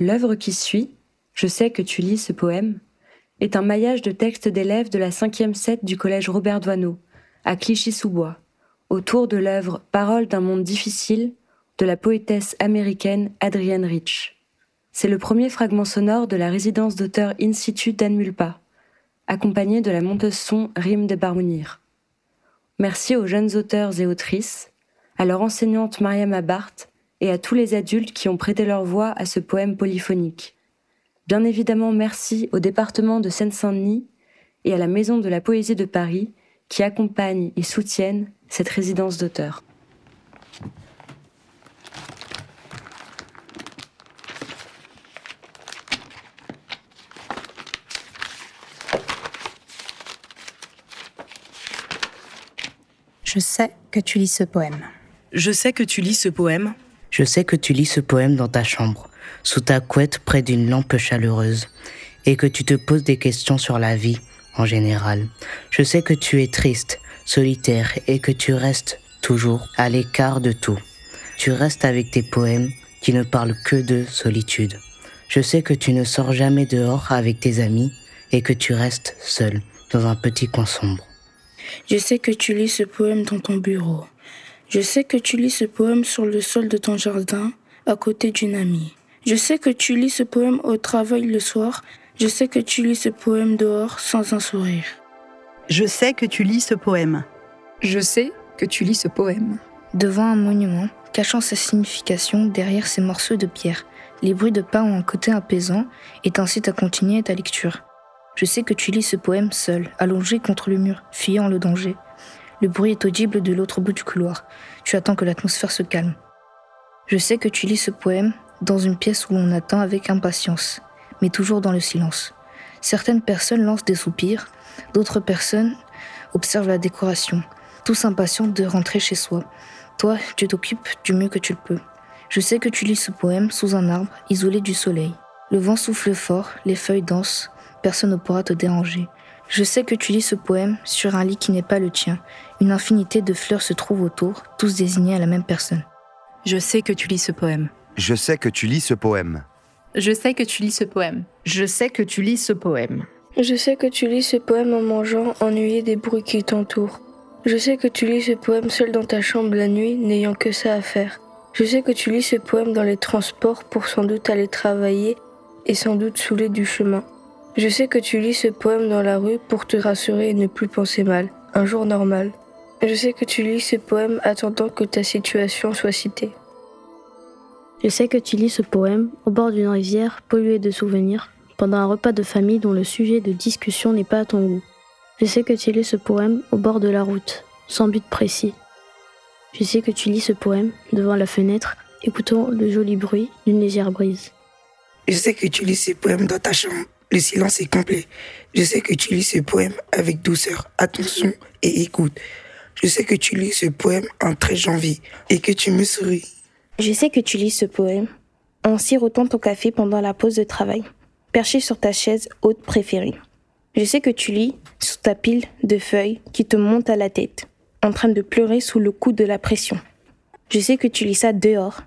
L'œuvre qui suit, Je sais que tu lis ce poème, est un maillage de textes d'élèves de la cinquième set du collège Robert Doisneau, à Clichy-sous-Bois, autour de l'œuvre Parole d'un monde difficile de la poétesse américaine Adrienne Rich. C'est le premier fragment sonore de la résidence d'auteur Institut d'Anne Mulpa, accompagné de la monteuse son Rime de Barmounir. Merci aux jeunes auteurs et autrices, à leur enseignante Mariam Abart et à tous les adultes qui ont prêté leur voix à ce poème polyphonique. Bien évidemment, merci au département de Seine-Saint-Denis et à la Maison de la Poésie de Paris qui accompagnent et soutiennent cette résidence d'auteur. Je sais que tu lis ce poème. Je sais que tu lis ce poème. Je sais que tu lis ce poème dans ta chambre, sous ta couette près d'une lampe chaleureuse, et que tu te poses des questions sur la vie en général. Je sais que tu es triste, solitaire, et que tu restes toujours à l'écart de tout. Tu restes avec tes poèmes qui ne parlent que de solitude. Je sais que tu ne sors jamais dehors avec tes amis et que tu restes seul dans un petit coin sombre. Je sais que tu lis ce poème dans ton bureau. Je sais que tu lis ce poème sur le sol de ton jardin, à côté d'une amie. Je sais que tu lis ce poème au travail le soir. Je sais que tu lis ce poème dehors sans un sourire. Je sais que tu lis ce poème. Je sais que tu lis ce poème. Devant un monument, cachant sa signification derrière ces morceaux de pierre, les bruits de pas ont un côté apaisant et t'incitent à continuer ta lecture. Je sais que tu lis ce poème seul, allongé contre le mur, fuyant le danger. Le bruit est audible de l'autre bout du couloir. Tu attends que l'atmosphère se calme. Je sais que tu lis ce poème dans une pièce où on attend avec impatience, mais toujours dans le silence. Certaines personnes lancent des soupirs, d'autres personnes observent la décoration, tous impatients de rentrer chez soi. Toi, tu t'occupes du mieux que tu le peux. Je sais que tu lis ce poème sous un arbre, isolé du soleil. Le vent souffle fort, les feuilles dansent, personne ne pourra te déranger. Je sais que tu lis ce poème sur un lit qui n'est pas le tien. Une infinité de fleurs se trouvent autour, tous désignés à la même personne. Je sais que tu lis ce poème. Je sais que tu lis ce poème. Je sais que tu lis ce poème. Je sais que tu lis ce poème. Je sais que tu lis ce poème en mangeant, ennuyé des bruits qui t'entourent. Je sais que tu lis ce poème seul dans ta chambre la nuit, n'ayant que ça à faire. Je sais que tu lis ce poème dans les transports pour sans doute aller travailler et sans doute saouler du chemin. Je sais que tu lis ce poème dans la rue pour te rassurer et ne plus penser mal. Un jour normal. Je sais que tu lis ce poème attendant que ta situation soit citée. Je sais que tu lis ce poème au bord d'une rivière polluée de souvenirs, pendant un repas de famille dont le sujet de discussion n'est pas à ton goût. Je sais que tu lis ce poème au bord de la route, sans but précis. Je sais que tu lis ce poème devant la fenêtre, écoutant le joli bruit d'une légère brise. Je sais que tu lis ce poème dans ta chambre. Le silence est complet. Je sais que tu lis ce poème avec douceur, attention et écoute. Je sais que tu lis ce poème en très janvier et que tu me souris. Je sais que tu lis ce poème en sirotant ton café pendant la pause de travail, perché sur ta chaise haute préférée. Je sais que tu lis sous ta pile de feuilles qui te monte à la tête, en train de pleurer sous le coup de la pression. Je sais que tu lis ça dehors,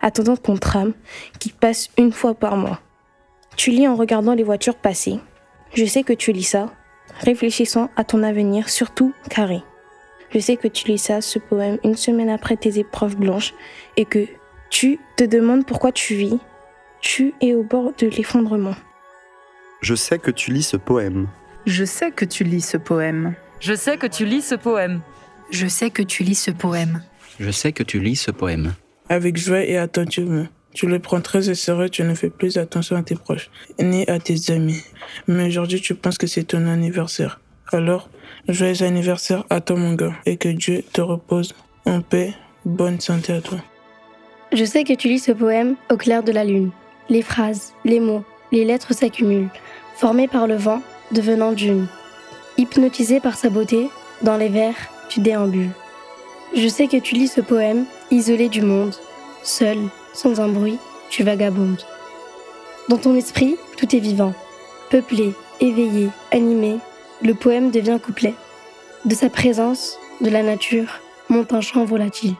attendant ton tram qui passe une fois par mois. Tu lis en regardant les voitures passer. Je sais que tu lis ça, réfléchissant à ton avenir, surtout carré. Je sais que tu lis ça, ce poème, une semaine après tes épreuves blanches, et que tu te demandes pourquoi tu vis. Tu es au bord de l'effondrement. Je sais que tu lis ce poème. Je sais que tu lis ce poème. Je sais que tu lis ce poème. Je sais que tu lis ce poème. Je sais que tu lis ce poème. Avec joie et attentivement. Tu le prends très au sérieux, tu ne fais plus attention à tes proches, ni à tes amis. Mais aujourd'hui, tu penses que c'est ton anniversaire. Alors, joyeux anniversaire à toi, mon gars, et que Dieu te repose en paix. Bonne santé à toi. Je sais que tu lis ce poème au clair de la lune. Les phrases, les mots, les lettres s'accumulent, formées par le vent, devenant d'une. Hypnotisé par sa beauté, dans les vers, tu déambules. Je sais que tu lis ce poème, isolé du monde, seul, sans un bruit, tu vagabondes. Dans ton esprit, tout est vivant, peuplé, éveillé, animé, le poème devient couplet. De sa présence, de la nature, monte un chant volatile.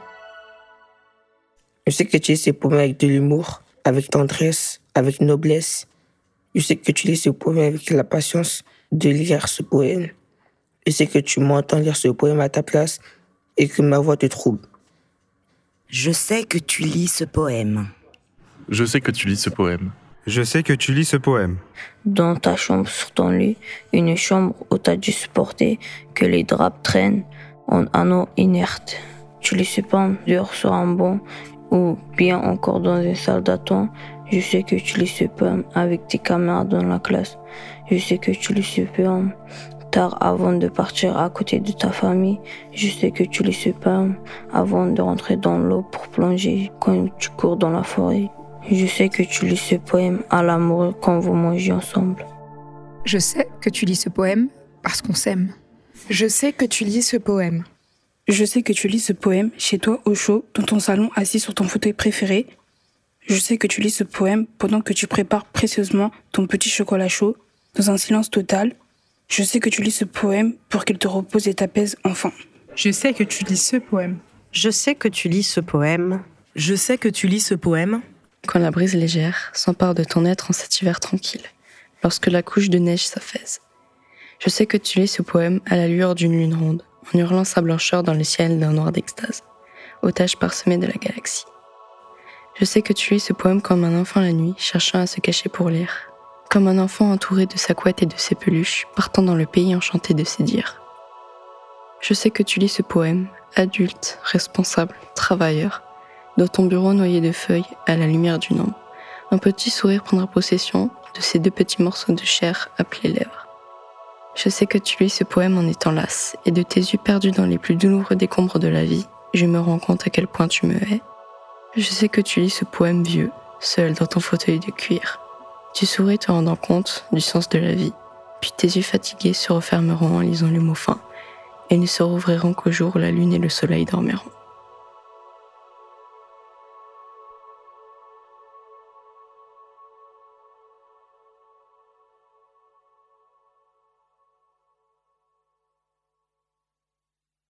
Je sais que tu lis ces poèmes avec de l'humour, avec tendresse, avec noblesse. Je sais que tu lis ce poème avec la patience de lire ce poème. Je sais que tu m'entends lire ce poème à ta place et que ma voix te trouble. Je sais que tu lis ce poème. Je sais que tu lis ce poème. Je sais que tu lis ce poème. Dans ta chambre sur ton lit, une chambre où t'as dû supporter que les draps traînent en anneaux inertes. Tu lis ce poème dehors sur un banc ou bien encore dans une salle d'attente. Je sais que tu lis ce poème avec tes camarades dans la classe. Je sais que tu lis ce poème tard avant de partir à côté de ta famille. Je sais que tu lis ce poème avant de rentrer dans l'eau pour plonger quand tu cours dans la forêt. Je sais que tu lis ce poème à l'amour quand vous mangez ensemble. Je sais que tu lis ce poème parce qu'on s'aime. Je sais que tu lis ce poème. Je sais que tu lis ce poème chez toi au chaud, dans ton salon assis sur ton fauteuil préféré. Je sais que tu lis ce poème pendant que tu prépares précieusement ton petit chocolat chaud, dans un silence total. Je sais que tu lis ce poème pour qu'il te repose et t'apaise enfin. Je sais que tu lis ce poème. Je sais que tu lis ce poème. Je sais que tu lis ce poème. Quand la brise légère s'empare de ton être en cet hiver tranquille, lorsque la couche de neige s'affaise. Je sais que tu lis ce poème à la lueur d'une lune ronde, en hurlant sa blancheur dans le ciel d'un noir d'extase, otage parsemé de la galaxie. Je sais que tu lis ce poème comme un enfant la nuit, cherchant à se cacher pour lire, comme un enfant entouré de sa couette et de ses peluches, partant dans le pays enchanté de ses dires. Je sais que tu lis ce poème, adulte, responsable, travailleur, dans ton bureau noyé de feuilles à la lumière d'une lampe. Un petit sourire prendra possession de ces deux petits morceaux de chair appelés lèvres. Je sais que tu lis ce poème en étant lasse, et de tes yeux perdus dans les plus douloureux décombres de la vie, je me rends compte à quel point tu me hais. Je sais que tu lis ce poème vieux, seul dans ton fauteuil de cuir. Tu souris te rendant compte du sens de la vie, puis tes yeux fatigués se refermeront en lisant les mots fins, et ne se rouvriront qu'au jour où la lune et le soleil dormiront.